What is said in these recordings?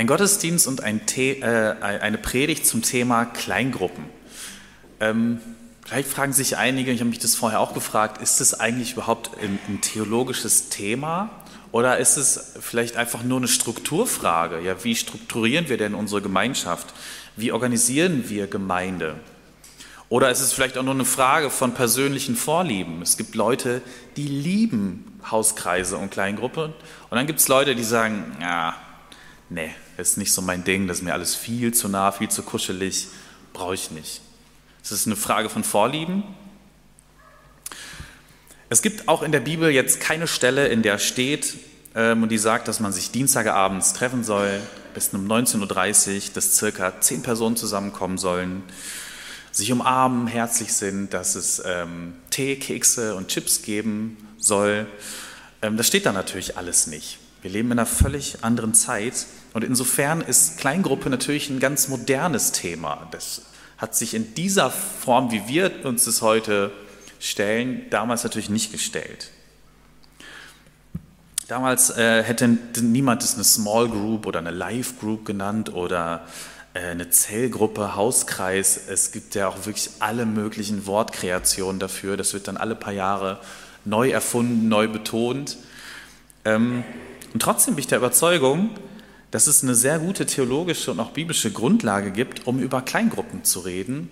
Ein Gottesdienst und ein The äh, eine Predigt zum Thema Kleingruppen. Ähm, vielleicht fragen sich einige, ich habe mich das vorher auch gefragt, ist das eigentlich überhaupt ein, ein, theologisches Thema oder ist es vielleicht einfach nur eine Strukturfrage? Ja, wie strukturieren wir denn unsere Gemeinschaft? Wie organisieren wir Gemeinde? Oder ist es vielleicht auch nur eine Frage von persönlichen Vorlieben? Es gibt Leute, die lieben Hauskreise und Kleingruppen und dann gibt es Leute, die sagen, ja, nee, ist nicht so mein Ding, das ist mir alles viel zu nah, viel zu kuschelig, brauche ich nicht. Es ist eine Frage von Vorlieben. Es gibt auch in der Bibel jetzt keine Stelle, in der steht ähm, und die sagt, dass man sich Dienstagabends treffen soll, bis um 19.30 Uhr, dass circa zehn Personen zusammenkommen sollen, sich umarmen, herzlich sind, dass es ähm, Tee, Kekse und Chips geben soll. Ähm, das steht da natürlich alles nicht. Wir leben in einer völlig anderen Zeit und insofern ist Kleingruppe natürlich ein ganz modernes Thema. Das hat sich in dieser Form, wie wir uns das heute stellen, damals natürlich nicht gestellt. Damals äh, hätte niemand es eine Small Group oder eine Live Group genannt oder äh, eine Zellgruppe, Hauskreis. Es gibt ja auch wirklich alle möglichen Wortkreationen dafür. Das wird dann alle paar Jahre neu erfunden, neu betont. Ähm, und trotzdem bin ich der Überzeugung, dass es eine sehr gute theologische und auch biblische Grundlage gibt, um über Kleingruppen zu reden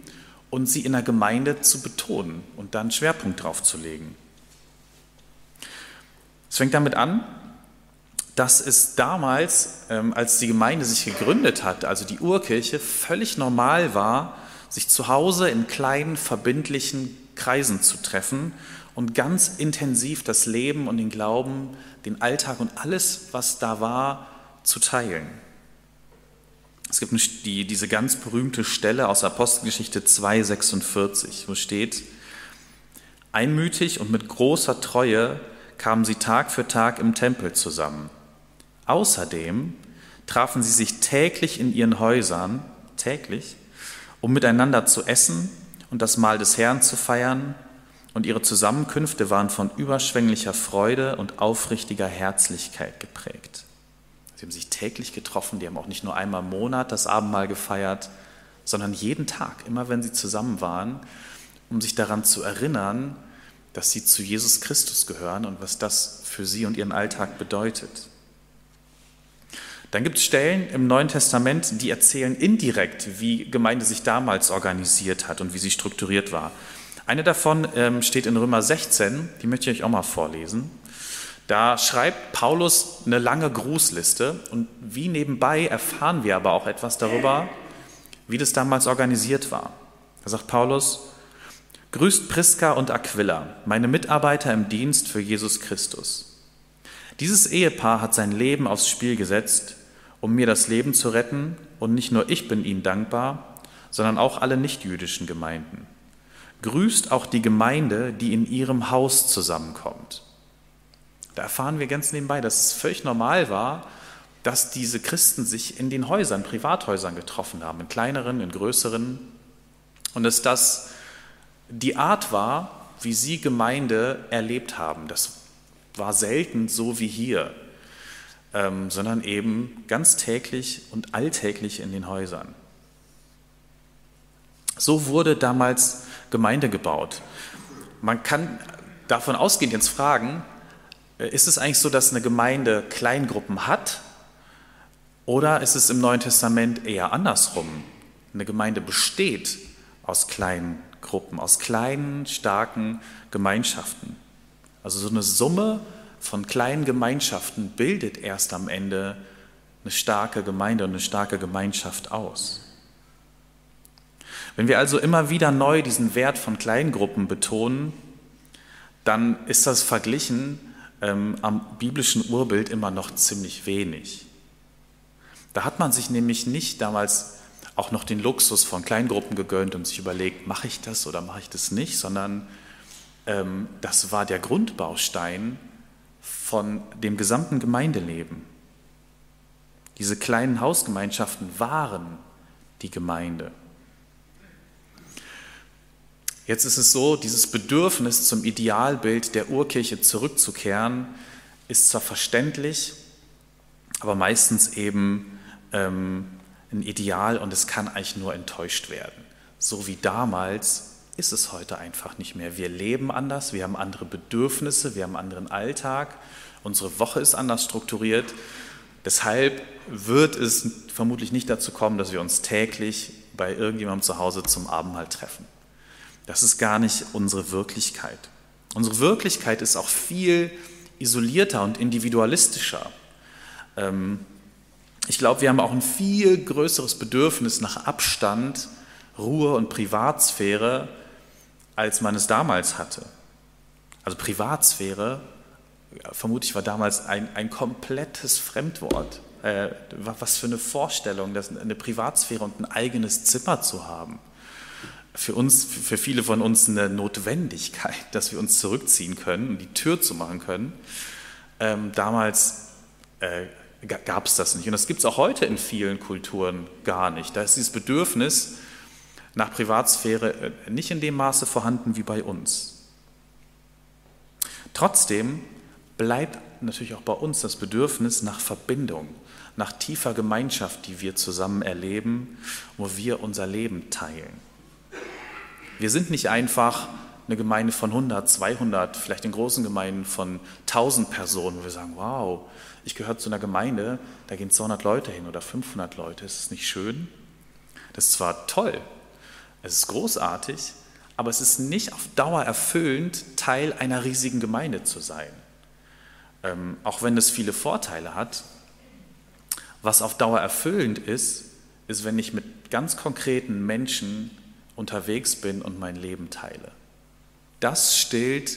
und sie in der Gemeinde zu betonen und dann Schwerpunkt drauf zu legen. Es fängt damit an, dass es damals, ähm, als die Gemeinde sich gegründet hat, also die Urkirche, völlig normal war, sich zu Hause in kleinen verbindlichen Kreisen zu treffen und ganz intensiv das Leben und den Glauben den Alltag und alles, was da war, zu teilen. Es gibt die, diese ganz berühmte Stelle aus Apostelgeschichte 2,46, wo steht, einmütig und mit großer Treue kamen sie Tag für Tag im Tempel zusammen. Außerdem trafen sie sich täglich in ihren Häusern, täglich, um miteinander zu essen und das Mahl des Herrn zu feiern und ihre Zusammenkünfte waren von überschwänglicher Freude und aufrichtiger Herzlichkeit geprägt. Sie haben sich täglich getroffen, die haben auch nicht nur einmal im Monat das Abendmahl gefeiert, sondern jeden Tag, immer wenn sie zusammen waren, um sich daran zu erinnern, dass sie zu Jesus Christus gehören und was das für sie und ihren Alltag bedeutet. Dann gibt es Stellen im Neuen Testament, die erzählen indirekt, wie Gemeinde sich damals organisiert hat und wie sie strukturiert war. Eine davon ähm, steht in Römer 16, die möchte ich euch auch mal vorlesen. Da schreibt Paulus eine lange Grußliste und wie nebenbei erfahren wir aber auch etwas darüber, wie das damals organisiert war. Da sagt Paulus, Grüßt Priska und Aquila, meine Mitarbeiter im Dienst für Jesus Christus. Dieses Ehepaar hat sein Leben aufs Spiel gesetzt, um mir das Leben zu retten, und nicht nur ich bin ihnen dankbar, sondern auch alle nichtjüdischen Gemeinden grüßt auch die Gemeinde, die in ihrem Haus zusammenkommt. Da erfahren wir ganz nebenbei, dass es völlig normal war, dass diese Christen sich in den Häusern, Privathäusern getroffen haben, in kleineren, in größeren, und dass das die Art war, wie sie Gemeinde erlebt haben. Das war selten so wie hier, ähm, sondern eben ganz täglich und alltäglich in den Häusern. So wurde damals Gemeinde gebaut. Man kann davon ausgehend jetzt fragen, äh, ist es eigentlich so, dass eine Gemeinde Kleingruppen hat oder ist es im Neuen Testament eher andersrum? Eine Gemeinde besteht aus kleinen Gruppen, aus kleinen, starken Gemeinschaften. Also so eine Summe von kleinen Gemeinschaften bildet erst am Ende eine starke Gemeinde und eine starke Gemeinschaft aus. Wenn wir also immer wieder neu diesen Wert von Kleingruppen betonen, dann ist das verglichen ähm, am biblischen Urbild immer noch ziemlich wenig. Da hat man sich nämlich nicht damals auch noch den Luxus von Kleingruppen gegönnt und sich überlegt, mache ich das oder mache ich das nicht, sondern ähm, das war der Grundbaustein von dem gesamten Gemeindeleben. Diese kleinen Hausgemeinschaften waren die Gemeinde. Jetzt ist es so, dieses Bedürfnis zum Idealbild der Urkirche zurückzukehren, ist zwar verständlich, aber meistens eben ähm, ein Ideal und es kann eigentlich nur enttäuscht werden. So wie damals ist es heute einfach nicht mehr. Wir leben anders, wir haben andere Bedürfnisse, wir haben einen anderen Alltag, unsere Woche ist anders strukturiert. Deshalb wird es vermutlich nicht dazu kommen, dass wir uns täglich bei irgendjemandem zu Hause zum Abendmahl treffen. Das ist gar nicht unsere Wirklichkeit. Unsere Wirklichkeit ist auch viel isolierter und individualistischer. Ähm, ich glaube, wir haben auch ein viel größeres Bedürfnis nach Abstand, Ruhe und Privatsphäre, als man es damals hatte. Also Privatsphäre, vermutlich war damals ein, ein komplettes Fremdwort. Äh, was für eine Vorstellung, das, eine Privatsphäre und ein eigenes Zimmer zu haben. Für uns, für viele von uns eine Notwendigkeit, dass wir uns zurückziehen können und die Tür zu machen können. Ähm, damals äh, gab es das nicht. Und das gibt es auch heute in vielen Kulturen gar nicht. Da ist dieses Bedürfnis nach Privatsphäre äh, nicht in dem Maße vorhanden wie bei uns. Trotzdem bleibt natürlich auch bei uns das Bedürfnis nach Verbindung, nach tiefer Gemeinschaft, die wir zusammen erleben, wo wir unser Leben teilen. Wir sind nicht einfach eine Gemeinde von 100, 200, vielleicht in großen Gemeinden von 1000 Personen, wo wir sagen, wow, ich gehöre zu einer Gemeinde, da gehen 200 Leute hin oder 500 Leute. Ist es nicht schön? Das ist zwar toll, es ist großartig, aber es ist nicht auf Dauer erfüllend, Teil einer riesigen Gemeinde zu sein. Ähm, auch wenn es viele Vorteile hat, was auf Dauer erfüllend ist, ist, wenn ich mit ganz konkreten Menschen unterwegs bin und mein Leben teile. Das stillt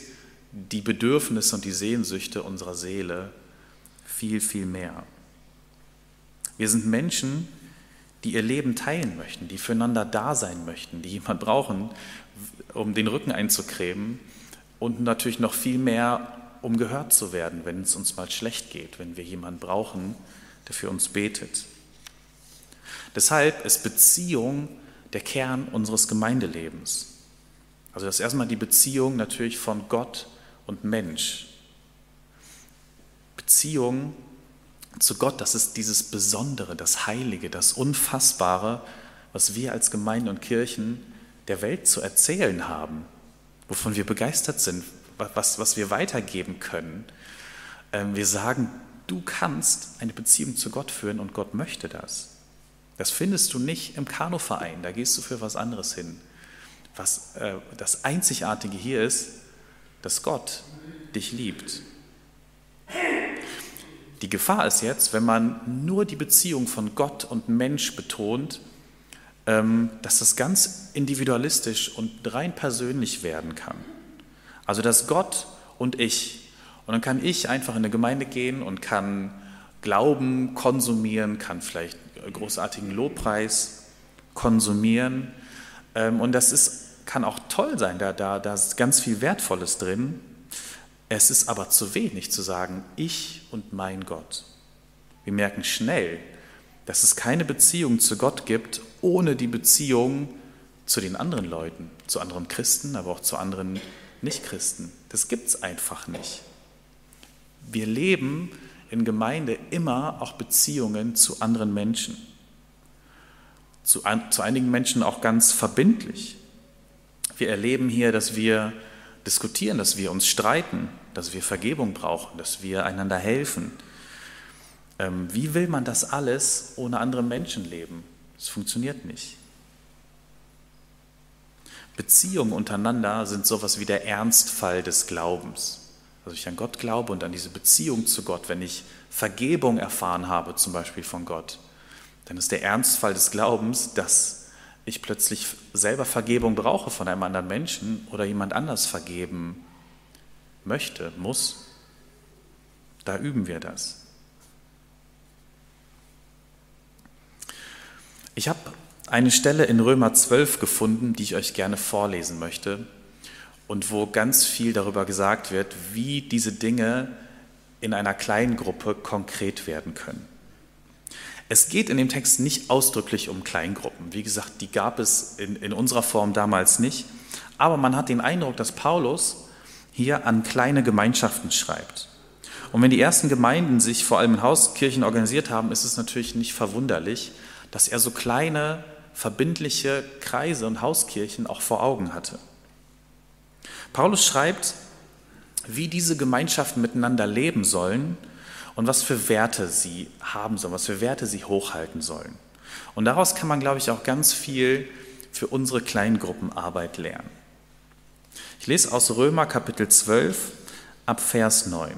die Bedürfnisse und die Sehnsüchte unserer Seele viel, viel mehr. Wir sind Menschen, die ihr Leben teilen möchten, die füreinander da sein möchten, die jemand brauchen, um den Rücken einzucremen und natürlich noch viel mehr, um gehört zu werden, wenn es uns mal schlecht geht, wenn wir jemanden brauchen, der für uns betet. Deshalb ist Beziehung der Kern unseres Gemeindelebens. Also das ist erstmal die Beziehung natürlich von Gott und Mensch. Beziehung zu Gott, das ist dieses Besondere, das Heilige, das Unfassbare, was wir als Gemeinden und Kirchen der Welt zu erzählen haben, wovon wir begeistert sind, was, was wir weitergeben können. Ähm, wir sagen, du kannst eine Beziehung zu Gott führen und Gott möchte das. Das findest du nicht im Kanuverein, da gehst du für was anderes hin. Was äh, das Einzigartige hier ist, dass Gott dich liebt. Die Gefahr ist jetzt, wenn man nur die Beziehung von Gott und Mensch betont, ähm, dass das ganz individualistisch und rein persönlich werden kann. Also dass Gott und ich, und dann kann ich einfach in eine Gemeinde gehen und kann Glauben konsumieren, kann vielleicht großartigen Lobpreis konsumieren. Ähm, und das ist, kann auch toll sein, da, da, da ist ganz viel Wertvolles drin. Es ist aber zu wenig zu sagen, ich und mein Gott. Wir merken schnell, dass es keine Beziehung zu Gott gibt ohne die Beziehung zu den anderen Leuten, zu anderen Christen, aber auch zu anderen Nichtchristen. Das gibt es einfach nicht. Wir leben in Gemeinde immer auch Beziehungen zu anderen Menschen. Zu, zu einigen Menschen auch ganz verbindlich. Wir erleben hier, dass wir diskutieren, dass wir uns streiten, dass wir Vergebung brauchen, dass wir einander helfen. Ähm, wie will man das alles ohne andere Menschen leben? Es funktioniert nicht. Beziehungen untereinander sind sowas wie der Ernstfall des Glaubens. Also ich an Gott glaube und an diese Beziehung zu Gott, wenn ich Vergebung erfahren habe, zum Beispiel von Gott, dann ist der Ernstfall des Glaubens, dass ich plötzlich selber Vergebung brauche von einem anderen Menschen oder jemand anders vergeben möchte, muss, da üben wir das. Ich habe eine Stelle in Römer 12 gefunden, die ich euch gerne vorlesen möchte und wo ganz viel darüber gesagt wird, wie diese Dinge in einer kleinen Gruppe konkret werden können. Es geht in dem Text nicht ausdrücklich um Kleingruppen. Wie gesagt, die gab es in, in unserer Form damals nicht. Aber man hat den Eindruck, dass Paulus hier an kleine Gemeinschaften schreibt. Und wenn die ersten Gemeinden sich vor allem in Hauskirchen organisiert haben, ist es natürlich nicht verwunderlich, dass er so kleine, verbindliche Kreise und Hauskirchen auch vor Augen hatte. Paulus schreibt, wie diese Gemeinschaften miteinander leben sollen und was für Werte sie haben sollen, was für Werte sie hochhalten sollen. Und daraus kann man, glaube ich, auch ganz viel für unsere Kleingruppenarbeit lernen. Ich lese aus Römer Kapitel 12 ab Vers 9.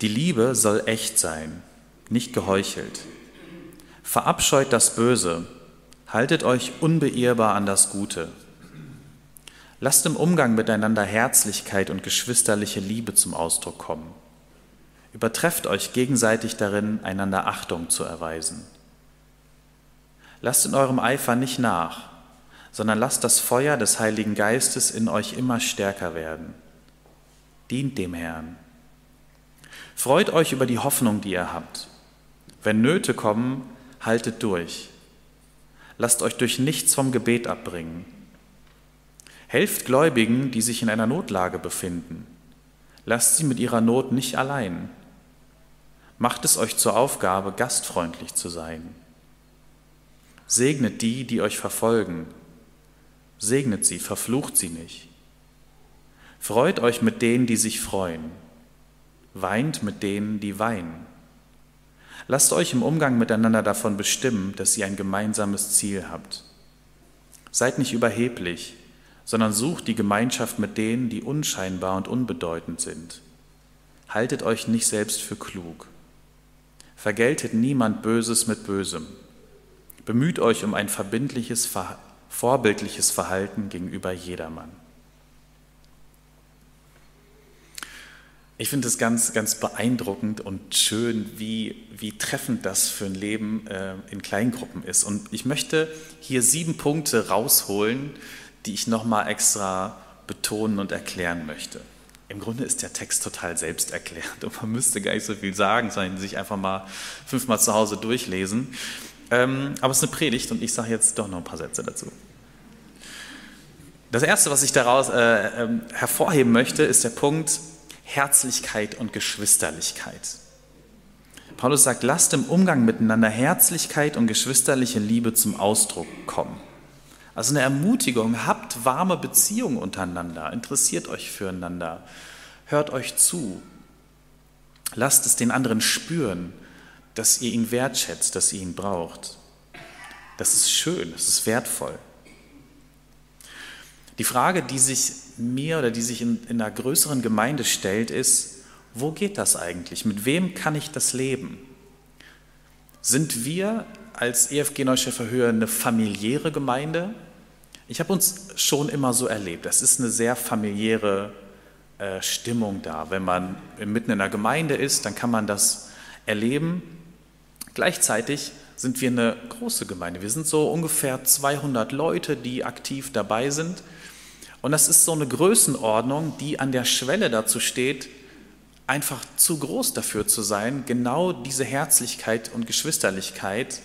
Die Liebe soll echt sein, nicht geheuchelt. Verabscheut das Böse, haltet euch unbeirrbar an das Gute. Lasst im Umgang miteinander Herzlichkeit und geschwisterliche Liebe zum Ausdruck kommen. Übertrefft euch gegenseitig darin, einander Achtung zu erweisen. Lasst in eurem Eifer nicht nach, sondern lasst das Feuer des Heiligen Geistes in euch immer stärker werden. Dient dem Herrn. Freut euch über die Hoffnung, die ihr habt. Wenn Nöte kommen, haltet durch. Lasst euch durch nichts vom Gebet abbringen. Helft Gläubigen, die sich in einer Notlage befinden. Lasst sie mit ihrer Not nicht allein. Macht es euch zur Aufgabe, gastfreundlich zu sein. Segnet die, die euch verfolgen. Segnet sie, verflucht sie nicht. Freut euch mit denen, die sich freuen. Weint mit denen, die weinen. Lasst euch im Umgang miteinander davon bestimmen, dass ihr ein gemeinsames Ziel habt. Seid nicht überheblich, sondern sucht die Gemeinschaft mit denen, die unscheinbar und unbedeutend sind. Haltet euch nicht selbst für klug. Vergeltet niemand Böses mit Bösem. Bemüht euch um ein verbindliches, vorbildliches Verhalten gegenüber jedermann. Ich finde es ganz, ganz beeindruckend und schön, wie, wie treffend das für ein Leben äh, in Kleingruppen ist. Und ich möchte hier sieben Punkte rausholen, die ich nochmal extra betonen und erklären möchte. Im Grunde ist der Text total selbsterklärend und man müsste gar nicht so viel sagen, sondern sich einfach mal fünfmal zu Hause durchlesen. Ähm, aber es ist eine Predigt und ich sage jetzt doch noch ein paar Sätze dazu. Das Erste, was ich daraus äh, äh, hervorheben möchte, ist der Punkt Herzlichkeit und Geschwisterlichkeit. Paulus sagt, lasst im Umgang miteinander Herzlichkeit und geschwisterliche Liebe zum Ausdruck kommen. Also eine Ermutigung, habt warme Beziehungen untereinander, interessiert euch füreinander, hört euch zu, lasst es den anderen spüren, dass ihr ihn wertschätzt, dass ihr ihn braucht. Das ist schön, das ist wertvoll. Die Frage, die sich mir oder die sich in, in einer größeren Gemeinde stellt, ist, wo geht das eigentlich? Mit wem kann ich das leben? Sind wir als EFG Neuschäfer Höhe eine familiäre Gemeinde? Ich habe uns schon immer so erlebt. Es ist eine sehr familiäre äh, Stimmung da. Wenn man mitten in einer Gemeinde ist, dann kann man das erleben. Gleichzeitig sind wir eine große Gemeinde. Wir sind so ungefähr 200 Leute, die aktiv dabei sind. Und das ist so eine Größenordnung, die an der Schwelle dazu steht, einfach zu groß dafür zu sein, genau diese Herzlichkeit und Geschwisterlichkeit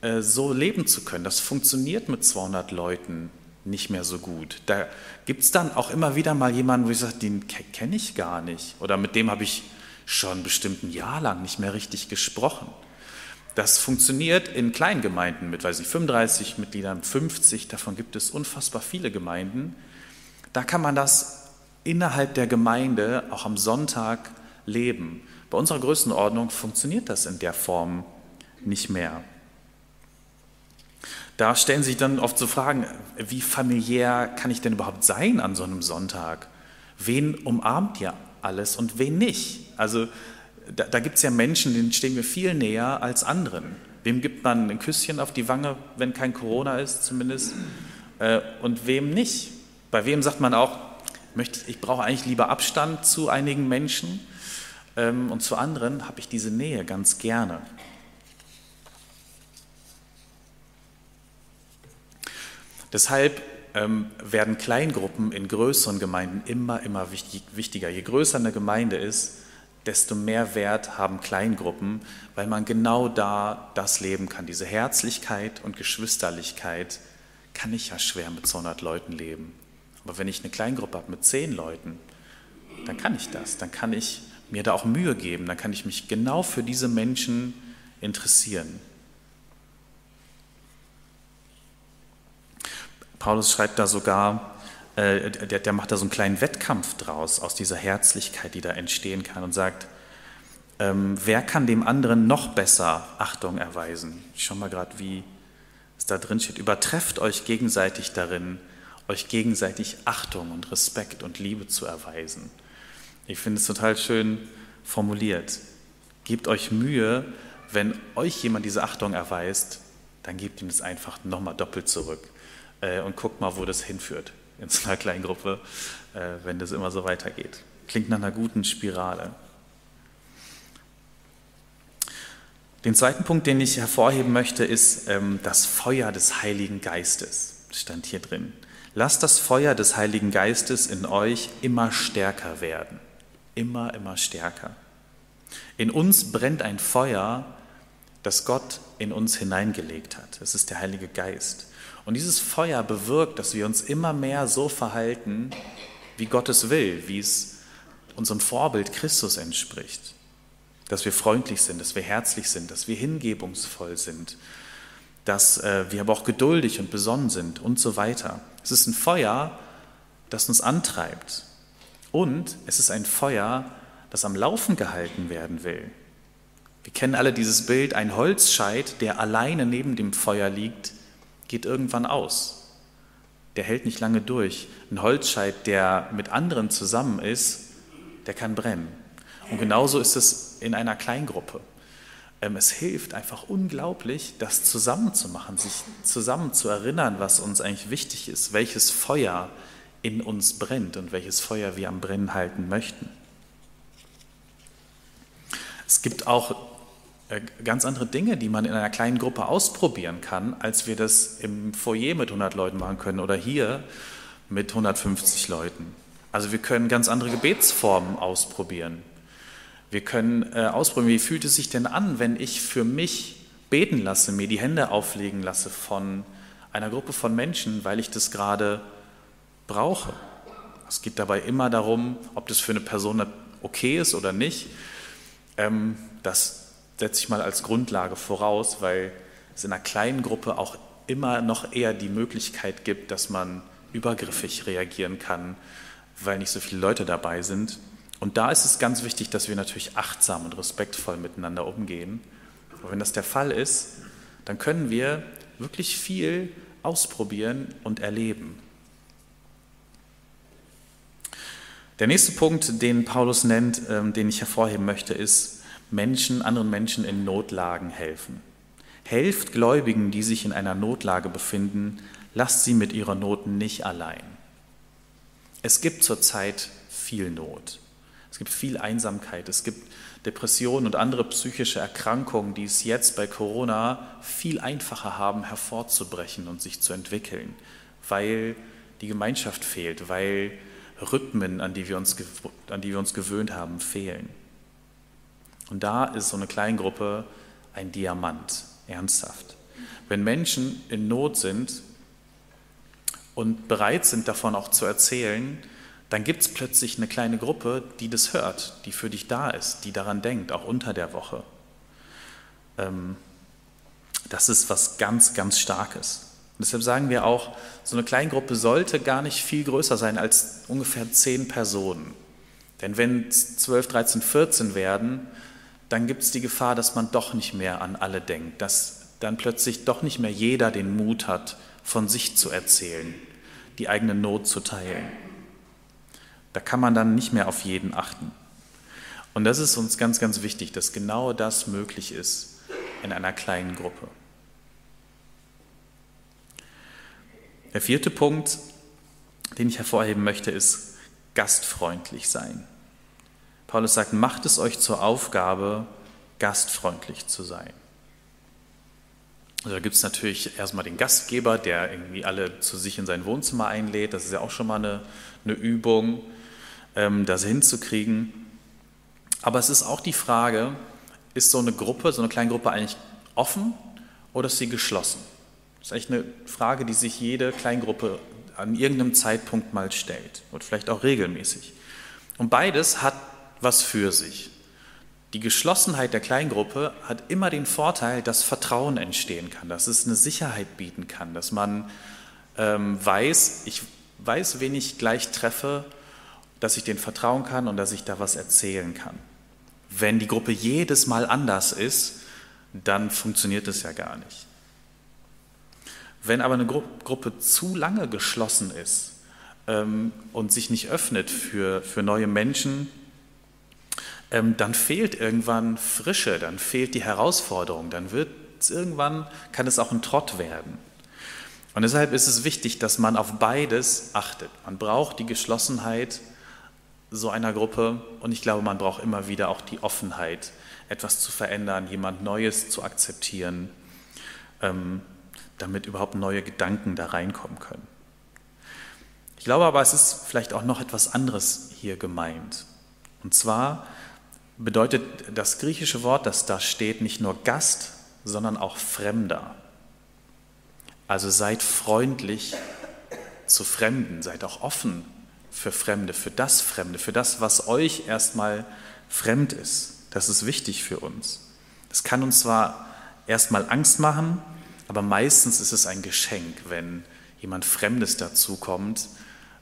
äh, so leben zu können. Das funktioniert mit 200 Leuten nicht mehr so gut. Da gibt es dann auch immer wieder mal jemanden, wo ich sage, den kenne ich gar nicht. Oder mit dem habe ich schon bestimmt ein Jahr lang nicht mehr richtig gesprochen. Das funktioniert in Kleingemeinden mit, weiß ich, 35 Mitgliedern, 50, davon gibt es unfassbar viele Gemeinden. Da kann man das innerhalb der Gemeinde auch am Sonntag leben. Bei unserer Größenordnung funktioniert das in der Form nicht mehr. Da stellen sich dann oft so Fragen, wie familiär kann ich denn überhaupt sein an so einem Sonntag? Wen umarmt ihr alles und wen nicht? Also da, da gibt es ja Menschen, denen stehen wir viel näher als anderen. Wem gibt man ein Küsschen auf die Wange, wenn kein Corona ist zumindest? Äh, und wem nicht? Bei wem sagt man auch, ich brauche eigentlich lieber Abstand zu einigen Menschen ähm, und zu anderen habe ich diese Nähe ganz gerne. Deshalb ähm, werden Kleingruppen in größeren Gemeinden immer, immer wichtig, wichtiger. Je größer eine Gemeinde ist, desto mehr Wert haben Kleingruppen, weil man genau da das leben kann. Diese Herzlichkeit und Geschwisterlichkeit kann ich ja schwer mit 200 Leuten leben. Aber wenn ich eine Kleingruppe habe mit 10 Leuten dann kann ich das. Dann kann ich mir da auch Mühe geben. Dann kann ich mich genau für diese Menschen interessieren. Paulus schreibt da sogar, äh, der, der macht da so einen kleinen Wettkampf draus, aus dieser Herzlichkeit, die da entstehen kann und sagt, ähm, wer kann dem anderen noch besser Achtung erweisen? Ich schau mal gerade, wie es da drin steht. Übertrefft euch gegenseitig darin, euch gegenseitig Achtung und Respekt und Liebe zu erweisen. Ich finde es total schön formuliert. Gebt euch Mühe, wenn euch jemand diese Achtung erweist, dann gebt ihm das einfach nochmal doppelt zurück äh, und guckt mal, wo das hinführt in so einer kleinen Gruppe, äh, wenn das immer so weitergeht. Klingt nach einer guten Spirale. Den zweiten Punkt, den ich hervorheben möchte, ist ähm, das Feuer des Heiligen Geistes. Das stand hier drin. Lasst das Feuer des Heiligen Geistes in euch immer stärker werden. Immer, immer stärker. In uns brennt ein Feuer, das Gott in uns hineingelegt hat. Es ist der Heilige Geist. Und dieses Feuer bewirkt, dass wir uns immer mehr so verhalten, wie Gott es will, wie es unserem Vorbild Christus entspricht dass wir freundlich sind, dass wir herzlich sind, dass wir hingebungsvoll sind, dass äh, wir aber auch geduldig und besonnen sind und so weiter. Es ist ein Feuer, das uns antreibt. Und es ist ein Feuer, das am Laufen gehalten werden will. Wir kennen alle dieses Bild, ein Holzscheit, der alleine neben dem Feuer liegt, geht irgendwann aus. Der hält nicht lange durch. Ein Holzscheit, der mit anderen zusammen ist, der kann brennen. Und genauso ist es in einer Kleingruppe. Ähm, es hilft einfach unglaublich, das zusammenzumachen, sich zusammen zu erinnern, was uns eigentlich wichtig ist, welches Feuer in uns brennt und welches Feuer wir am Brennen halten möchten. Es gibt auch äh, ganz andere Dinge, die man in einer kleinen Gruppe ausprobieren kann, als wir das im Foyer mit 100 Leuten machen können oder hier mit 150 Leuten. Also wir können ganz andere Gebetsformen ausprobieren. Wir können äh, ausprobieren, wie fühlt es sich denn an, wenn ich für mich beten lasse, mir die Hände auflegen lasse von einer Gruppe von Menschen, weil ich das gerade brauche. Es geht dabei immer darum, ob das für eine Person okay ist oder nicht. Ähm, das setze ich mal als Grundlage voraus, weil es in einer kleinen Gruppe auch immer noch eher die Möglichkeit gibt, dass man übergriffig reagieren kann, weil nicht so viele Leute dabei sind. Und da ist es ganz wichtig, dass wir natürlich achtsam und respektvoll miteinander umgehen. Aber wenn das der Fall ist, dann können wir wirklich viel ausprobieren und erleben. Der nächste Punkt, den Paulus nennt, ähm, den ich hervorheben möchte, ist Menschen, anderen Menschen in Notlagen helfen. Helft Gläubigen, die sich in einer Notlage befinden, lasst sie mit ihrer Not nicht allein. Es gibt zurzeit viel Not. Es gibt viel Einsamkeit, es gibt Depressionen und andere psychische Erkrankungen, die es jetzt bei Corona viel einfacher haben hervorzubrechen und sich zu entwickeln, weil die Gemeinschaft fehlt, weil Rhythmen, an die wir uns, an die wir uns gewöhnt haben, fehlen. Und da ist so eine Kleingruppe ein Diamant, ernsthaft. Wenn Menschen in Not sind und bereit sind, davon auch zu erzählen, dann gibt es plötzlich eine kleine Gruppe, die das hört, die für dich da ist, die daran denkt, auch unter der Woche. Ähm, das ist was ganz, ganz Starkes. Und deshalb sagen wir auch, so eine Kleingruppe sollte gar nicht viel größer sein als ungefähr zehn Personen. Denn wenn es 12, 13, 14 werden, dann gibt es die Gefahr, dass man doch nicht mehr an alle denkt, dass dann plötzlich doch nicht mehr jeder den Mut hat, von sich zu erzählen, die eigene Not zu teilen. Da kann man dann nicht mehr auf jeden achten. Und das ist uns ganz, ganz wichtig, dass genau das möglich ist in einer kleinen Gruppe. Der vierte Punkt, den ich hervorheben möchte, ist gastfreundlich sein. Paulus sagt, macht es euch zur Aufgabe, gastfreundlich zu sein. Also da gibt es natürlich erstmal den Gastgeber, der irgendwie alle zu sich in sein Wohnzimmer einlädt. Das ist ja auch schon mal eine, eine Übung das hinzukriegen. Aber es ist auch die Frage, ist so eine Gruppe, so eine kleine Gruppe eigentlich offen oder ist sie geschlossen? Das ist eigentlich eine Frage, die sich jede Kleingruppe an irgendeinem Zeitpunkt mal stellt und vielleicht auch regelmäßig. Und beides hat was für sich. Die Geschlossenheit der Kleingruppe hat immer den Vorteil, dass Vertrauen entstehen kann, dass es eine Sicherheit bieten kann, dass man ähm, weiß, ich weiß, wen ich gleich treffe, dass ich den vertrauen kann und dass ich da was erzählen kann. Wenn die Gruppe jedes Mal anders ist, dann funktioniert es ja gar nicht. Wenn aber eine Gru Gruppe zu lange geschlossen ist ähm, und sich nicht öffnet für, für neue Menschen, ähm, dann fehlt irgendwann Frische, dann fehlt die Herausforderung, dann wird irgendwann, kann es auch ein Trott werden. Und deshalb ist es wichtig, dass man auf beides achtet. Man braucht die Geschlossenheit so einer Gruppe und ich glaube, man braucht immer wieder auch die Offenheit, etwas zu verändern, jemand Neues zu akzeptieren. Ähm, damit überhaupt neue Gedanken da reinkommen können. Ich glaube aber, es ist vielleicht auch noch etwas anderes hier gemeint. Und zwar bedeutet das griechische Wort, das da steht, nicht nur Gast, sondern auch Fremder. Also seid freundlich zu Fremden, seid auch offen für Fremde, für das Fremde, für das, was euch erstmal fremd ist. Das ist wichtig für uns. Das kann uns zwar erstmal Angst machen, aber meistens ist es ein Geschenk, wenn jemand Fremdes dazukommt.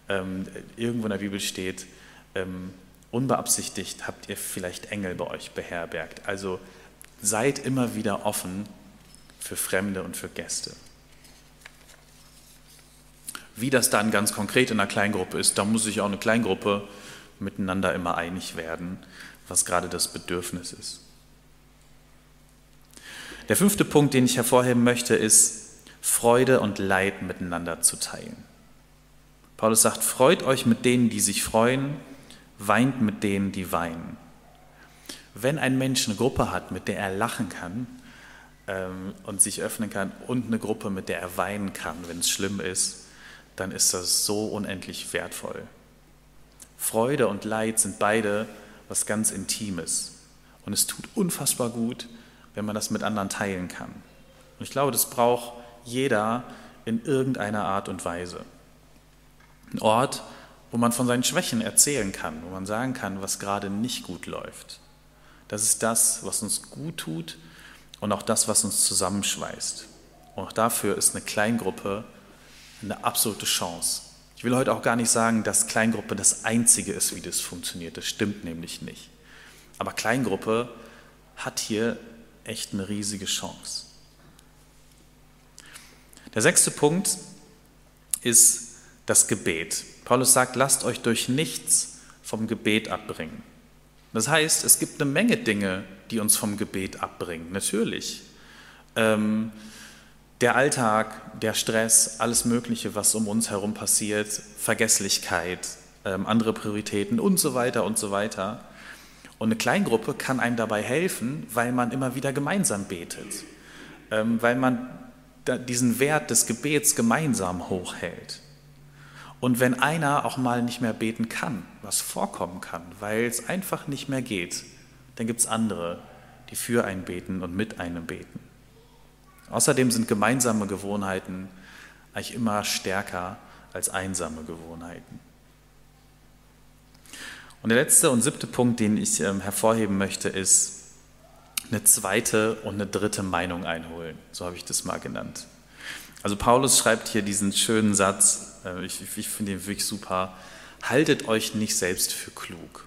Ähm, irgendwo in der Bibel steht, ähm, unbeabsichtigt habt ihr vielleicht Engel bei euch beherbergt. Also seid immer wieder offen für Fremde und für Gäste. Wie das dann ganz konkret in einer Kleingruppe ist, da muss sich auch eine Kleingruppe miteinander immer einig werden, was gerade das Bedürfnis ist. Der fünfte Punkt, den ich hervorheben möchte, ist, Freude und Leid miteinander zu teilen. Paulus sagt, freut euch mit denen, die sich freuen, weint mit denen, die weinen. Wenn ein Mensch eine Gruppe hat, mit der er lachen kann ähm, und sich öffnen kann, und eine Gruppe, mit der er weinen kann, wenn es schlimm ist, dann ist das so unendlich wertvoll. Freude und Leid sind beide was ganz Intimes. Und es tut unfassbar gut, wenn man das mit anderen teilen kann. Und ich glaube, das braucht jeder in irgendeiner Art und Weise. Ein Ort, wo man von seinen Schwächen erzählen kann, wo man sagen kann, was gerade nicht gut läuft. Das ist das, was uns gut tut und auch das, was uns zusammenschweißt. Und auch dafür ist eine Kleingruppe eine absolute Chance. Ich will heute auch gar nicht sagen, dass Kleingruppe das Einzige ist, wie das funktioniert. Das stimmt nämlich nicht. Aber Kleingruppe hat hier echt eine riesige Chance. Der sechste Punkt ist das Gebet. Paulus sagt, lasst euch durch nichts vom Gebet abbringen. Das heißt, es gibt eine Menge Dinge, die uns vom Gebet abbringen, natürlich. Ähm, der Alltag, der Stress, alles Mögliche, was um uns herum passiert, Vergesslichkeit, ähm, andere Prioritäten und so weiter und so weiter. Und eine Kleingruppe kann einem dabei helfen, weil man immer wieder gemeinsam betet, ähm, weil man diesen Wert des Gebets gemeinsam hochhält. Und wenn einer auch mal nicht mehr beten kann, was vorkommen kann, weil es einfach nicht mehr geht, dann gibt es andere, die für einen beten und mit einem beten. Außerdem sind gemeinsame Gewohnheiten eigentlich immer stärker als einsame Gewohnheiten. Und der letzte und siebte Punkt, den ich ähm, hervorheben möchte, ist eine zweite und eine dritte Meinung einholen. So habe ich das mal genannt. Also Paulus schreibt hier diesen schönen Satz, äh, ich, ich finde ihn wirklich super, haltet euch nicht selbst für klug.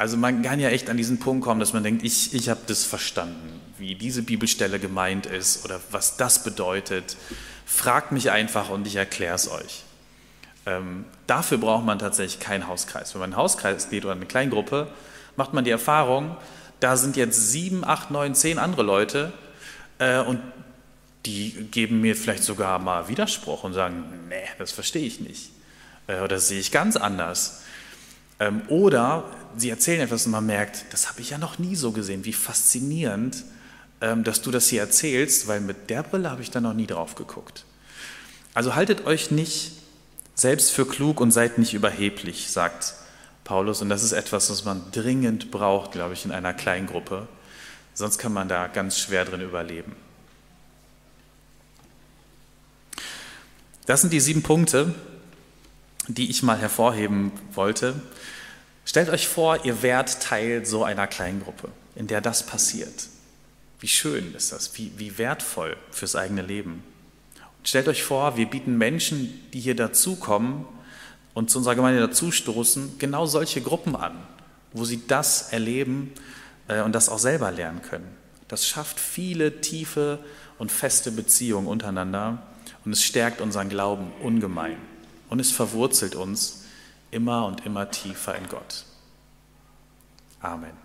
Also man kann ja echt an diesen Punkt kommen, dass man denkt, ich, ich habe das verstanden, wie diese Bibelstelle gemeint ist oder was das bedeutet. Fragt mich einfach und ich erkläre es euch. Ähm, dafür braucht man tatsächlich keinen Hauskreis. Wenn man einen Hauskreis geht oder eine Kleingruppe, macht man die Erfahrung, da sind jetzt sieben, acht, neun, zehn andere Leute äh, und die geben mir vielleicht sogar mal Widerspruch und sagen, nee, das verstehe ich nicht. Äh, oder das sehe ich ganz anders. Ähm, oder sie erzählen etwas und man merkt, das habe ich ja noch nie so gesehen. Wie faszinierend, ähm, dass du das hier erzählst, weil mit der Brille habe ich da noch nie drauf geguckt. Also haltet euch nicht selbst für klug und seid nicht überheblich, sagt Paulus. Und das ist etwas, was man dringend braucht, glaube ich, in einer Kleingruppe. Sonst kann man da ganz schwer drin überleben. Das sind die sieben Punkte, die ich mal hervorheben wollte. Stellt euch vor, ihr wärt Teil so einer Kleingruppe, in der das passiert. Wie schön ist das, wie, wie wertvoll fürs eigene Leben. Stellt euch vor, wir bieten Menschen, die hier dazukommen und zu unserer Gemeinde dazustoßen, genau solche Gruppen an, wo sie das erleben äh, und das auch selber lernen können. Das schafft viele tiefe und feste Beziehungen untereinander und es stärkt unseren Glauben ungemein und es verwurzelt uns immer und immer tiefer in Gott. Amen.